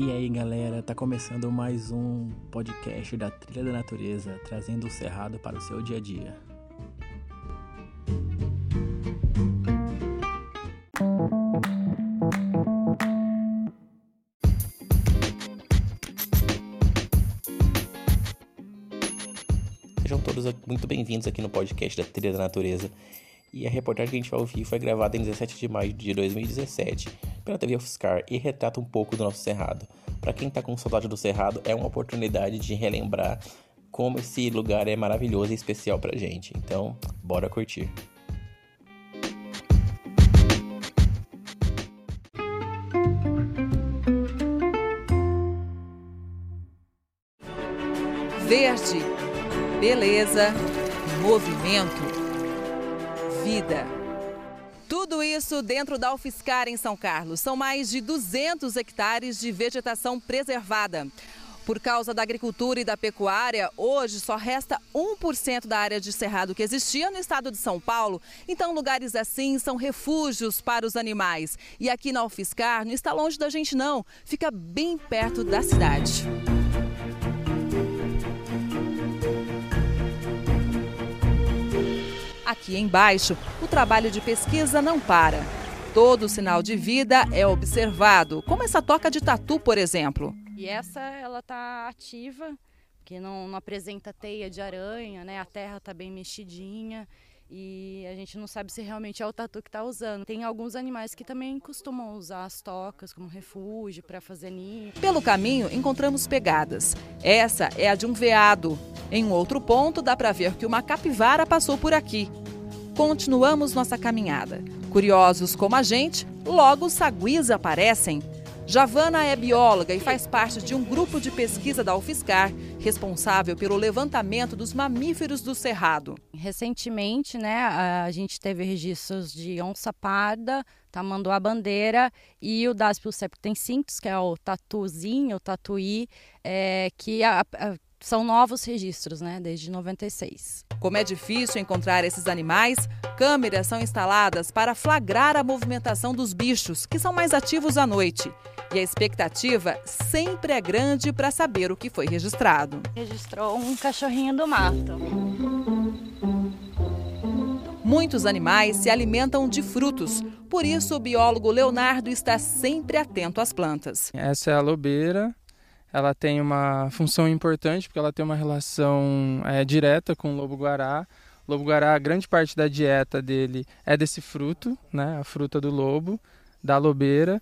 E aí galera, tá começando mais um podcast da Trilha da Natureza, trazendo o cerrado para o seu dia a dia. Sejam todos muito bem-vindos aqui no podcast da Trilha da Natureza. E a reportagem que a gente vai ouvir foi gravada em 17 de maio de 2017 pela TV UFSCar e retrata um pouco do nosso Cerrado. Para quem está com saudade do Cerrado, é uma oportunidade de relembrar como esse lugar é maravilhoso e especial pra gente. Então, bora curtir. Verde, beleza, movimento, vida. Tudo isso dentro da UFSCar em São Carlos. São mais de 200 hectares de vegetação preservada. Por causa da agricultura e da pecuária, hoje só resta 1% da área de cerrado que existia no estado de São Paulo. Então, lugares assim são refúgios para os animais. E aqui na UFSCar não está longe da gente, não. Fica bem perto da cidade. Aqui embaixo, o trabalho de pesquisa não para. Todo sinal de vida é observado, como essa toca de tatu, por exemplo. E essa ela está ativa, porque não, não apresenta teia de aranha, né? A terra está bem mexidinha e a gente não sabe se realmente é o tatu que está usando. Tem alguns animais que também costumam usar as tocas como refúgio para fazer ninho. Pelo caminho encontramos pegadas. Essa é a de um veado. Em um outro ponto dá para ver que uma capivara passou por aqui. Continuamos nossa caminhada. Curiosos como a gente, logo os saguis aparecem. Javana é bióloga e faz parte de um grupo de pesquisa da UFSCar, responsável pelo levantamento dos mamíferos do Cerrado. Recentemente, né, a gente teve registros de onça parda, tamanduá bandeira e o Daspio septencintus, que é o tatuzinho, o tatuí, é, que a, a, são novos registros, né, desde 96. Como é difícil encontrar esses animais, câmeras são instaladas para flagrar a movimentação dos bichos, que são mais ativos à noite. E a expectativa sempre é grande para saber o que foi registrado. Registrou um cachorrinho do mato. Muitos animais se alimentam de frutos, por isso o biólogo Leonardo está sempre atento às plantas. Essa é a lobeira, ela tem uma função importante porque ela tem uma relação é, direta com o lobo-guará. O lobo-guará, grande parte da dieta dele é desse fruto, né, a fruta do lobo, da lobeira.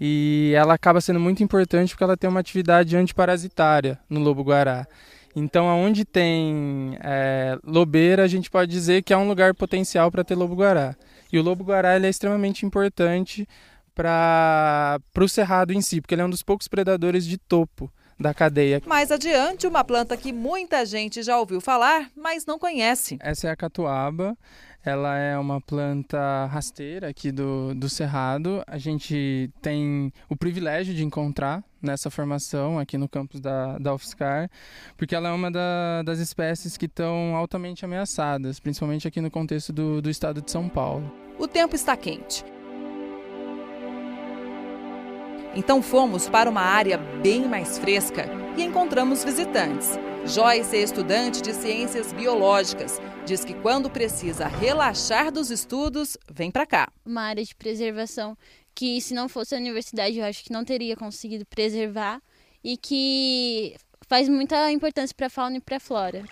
E ela acaba sendo muito importante porque ela tem uma atividade antiparasitária no lobo-guará. Então, aonde tem é, lobeira, a gente pode dizer que é um lugar potencial para ter lobo-guará. E o lobo-guará é extremamente importante para o cerrado em si, porque ele é um dos poucos predadores de topo da cadeia. Mais adiante, uma planta que muita gente já ouviu falar, mas não conhece. Essa é a catuaba. Ela é uma planta rasteira aqui do, do Cerrado. A gente tem o privilégio de encontrar nessa formação aqui no campus da, da UFSCar, porque ela é uma da, das espécies que estão altamente ameaçadas, principalmente aqui no contexto do, do estado de São Paulo. O tempo está quente. Então fomos para uma área bem mais fresca e encontramos visitantes. Joyce é estudante de ciências biológicas. Diz que quando precisa relaxar dos estudos, vem para cá. Uma área de preservação que, se não fosse a universidade, eu acho que não teria conseguido preservar e que faz muita importância para a fauna e para a flora.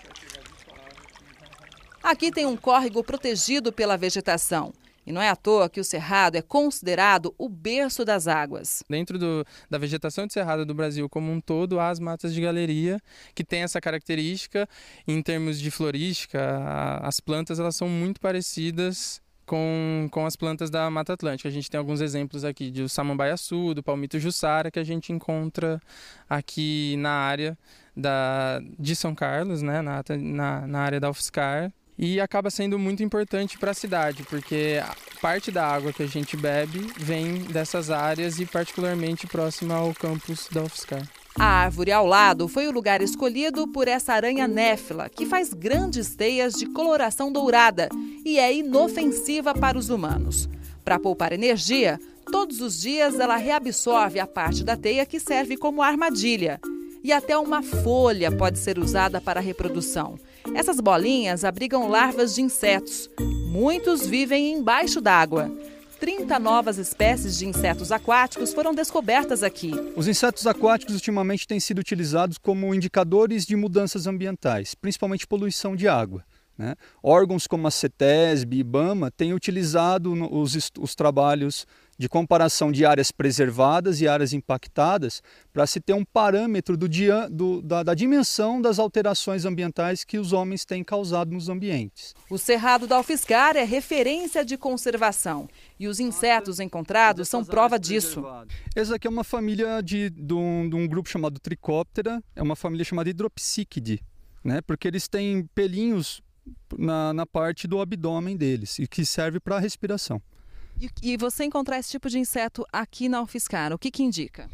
Aqui tem um córrego protegido pela vegetação. E não é à toa que o Cerrado é considerado o berço das águas. Dentro do, da vegetação de Cerrado do Brasil como um todo, há as matas de galeria, que tem essa característica em termos de florística. As plantas elas são muito parecidas com, com as plantas da Mata Atlântica. A gente tem alguns exemplos aqui do samambaiaçu, do palmito jussara, que a gente encontra aqui na área da, de São Carlos, né, na, na, na área da UFSCar, e acaba sendo muito importante para a cidade, porque parte da água que a gente bebe vem dessas áreas e particularmente próxima ao campus da UFSCar. A árvore ao lado foi o lugar escolhido por essa aranha néfila, que faz grandes teias de coloração dourada e é inofensiva para os humanos. Para poupar energia, todos os dias ela reabsorve a parte da teia que serve como armadilha. E até uma folha pode ser usada para a reprodução. Essas bolinhas abrigam larvas de insetos. Muitos vivem embaixo d'água. 30 novas espécies de insetos aquáticos foram descobertas aqui. Os insetos aquáticos ultimamente têm sido utilizados como indicadores de mudanças ambientais, principalmente poluição de água. Né? Órgãos como a CETESB e IBAMA têm utilizado os, os trabalhos de comparação de áreas preservadas e áreas impactadas para se ter um parâmetro do do, da, da, dimensão das alterações ambientais que os homens têm causado nos ambientes. O Cerrado da Alfiscar é referência de conservação e os insetos encontrados são prova disso. Essa aqui é uma família de, de, um, de um grupo chamado Tricóptera, é uma família chamada Hidropsichidae, né? porque eles têm pelinhos na, na parte do abdômen deles e que serve para a respiração. E, você encontrar esse tipo de inseto aqui na UFSCar, o que, que indica?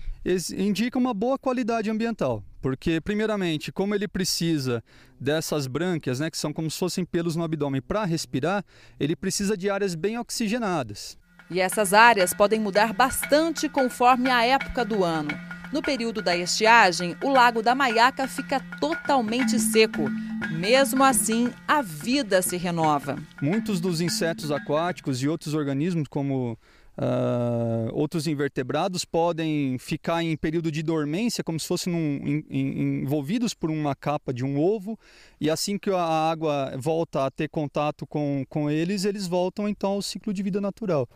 indica uma boa qualidade ambiental, porque, primeiramente, como ele precisa dessas brânquias, né, que são como se fossem pelos no abdômen, para respirar, ele precisa de áreas bem oxigenadas. E essas áreas podem mudar bastante conforme a época do ano. No período da estiagem, o lago da Maiaca fica totalmente seco. Mesmo assim, a vida se renova. Muitos dos insetos aquáticos e outros organismos, como Uh, outros invertebrados podem ficar em período de dormência, como se fossem num, em, envolvidos por uma capa de um ovo, e assim que a água volta a ter contato com, com eles, eles voltam então ao ciclo de vida natural.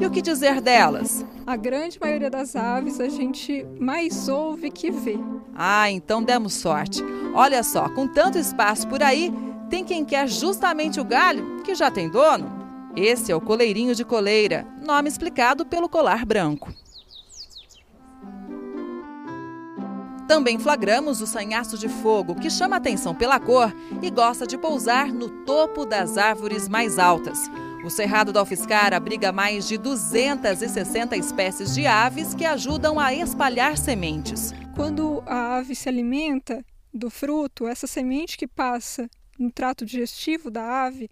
E o que dizer delas? A grande maioria das aves a gente mais ouve que vê. Ah, então demos sorte. Olha só, com tanto espaço por aí, tem quem quer justamente o galho que já tem dono. Esse é o coleirinho de coleira, nome explicado pelo colar branco. Também flagramos o sanhaço de fogo, que chama atenção pela cor e gosta de pousar no topo das árvores mais altas. O Cerrado da Alfiscar abriga mais de 260 espécies de aves que ajudam a espalhar sementes. Quando a ave se alimenta do fruto, essa semente que passa no trato digestivo da ave,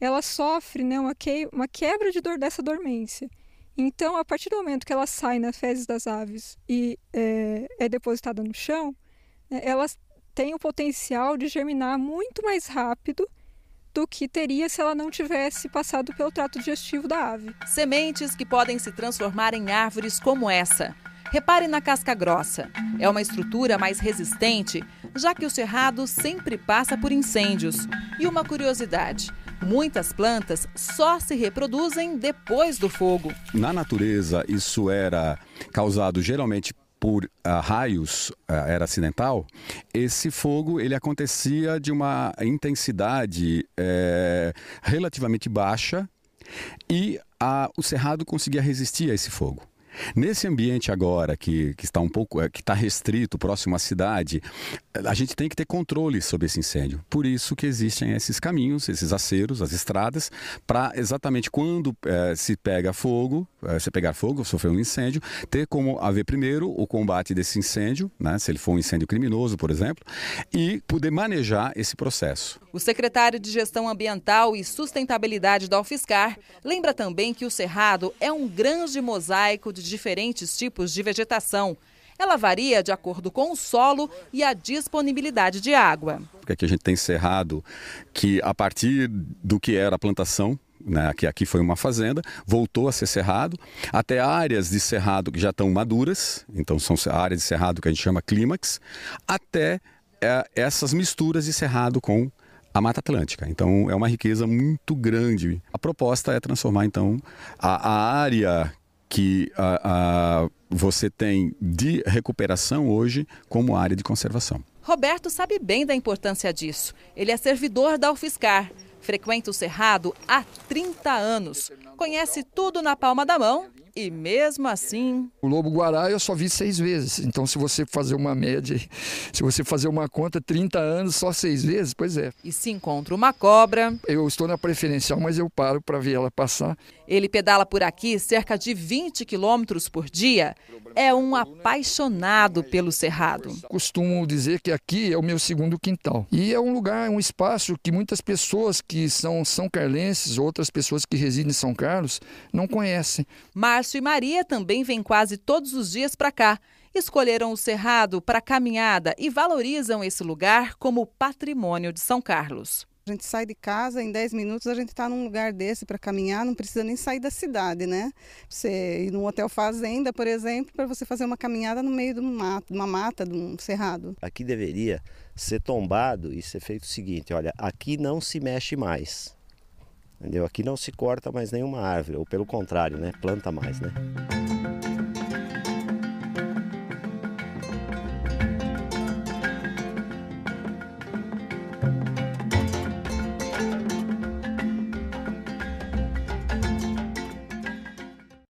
ela sofre né, uma, que, uma quebra de dor dessa dormência. Então, a partir do momento que ela sai nas fezes das aves e é, é depositada no chão, né, elas têm o potencial de germinar muito mais rápido do que teria se ela não tivesse passado pelo trato digestivo da ave. Sementes que podem se transformar em árvores como essa. Repare na casca grossa. É uma estrutura mais resistente, já que o cerrado sempre passa por incêndios. E uma curiosidade: Muitas plantas só se reproduzem depois do fogo. Na natureza, isso era causado geralmente por uh, raios, uh, era acidental, esse fogo ele acontecia de uma intensidade é, relativamente baixa e a, o cerrado conseguia resistir a esse fogo. Nesse ambiente agora que, que está um pouco, eh, que está restrito, próximo à cidade, a gente tem que ter controle sobre esse incêndio. Por isso que existem esses caminhos, esses aceros, as estradas, para exatamente quando é, se pega fogo, é, se pegar fogo, sofrer um incêndio, ter como haver primeiro o combate desse incêndio, né, se ele for um incêndio criminoso, por exemplo, e poder manejar esse processo. O secretário de Gestão Ambiental e Sustentabilidade da UFSCar lembra também que o Cerrado é um grande mosaico de diferentes tipos de vegetação. Ela varia de acordo com o solo e a disponibilidade de água. Porque aqui a gente tem cerrado que, a partir do que era a plantação, né, que aqui foi uma fazenda, voltou a ser cerrado, até áreas de cerrado que já estão maduras, então são áreas de cerrado que a gente chama clímax, até é, essas misturas de cerrado com a Mata Atlântica. Então é uma riqueza muito grande. A proposta é transformar então a, a área que a, a, você tem de recuperação hoje como área de conservação. Roberto sabe bem da importância disso. Ele é servidor da UFSCar, frequenta o Cerrado há 30 anos, conhece tudo na palma da mão E mesmo assim. O lobo-guará eu só vi seis vezes. Então, se você fazer uma média, se você fazer uma conta, 30 anos, só seis vezes, pois é. E se encontra uma cobra. Eu estou na preferencial, mas eu paro para ver ela passar. Ele pedala por aqui cerca de 20 quilômetros por dia. É um apaixonado pelo Cerrado. Costumo dizer que aqui é o meu segundo quintal. E é um lugar, um espaço que muitas pessoas que são são carlenses, outras pessoas que residem em São Carlos, não conhecem. Márcio e Maria também vêm quase todos os dias para cá. Escolheram o Cerrado para caminhada e valorizam esse lugar como patrimônio de São Carlos. A gente sai de casa, em 10 minutos a gente está num lugar desse para caminhar, não precisa nem sair da cidade, né? Você ir num hotel fazenda, por exemplo, para você fazer uma caminhada no meio de uma, de uma mata, de um cerrado. Aqui deveria ser tombado e ser feito o seguinte: olha, aqui não se mexe mais. Entendeu? Aqui não se corta mais nenhuma árvore, ou pelo contrário, né? Planta mais, né?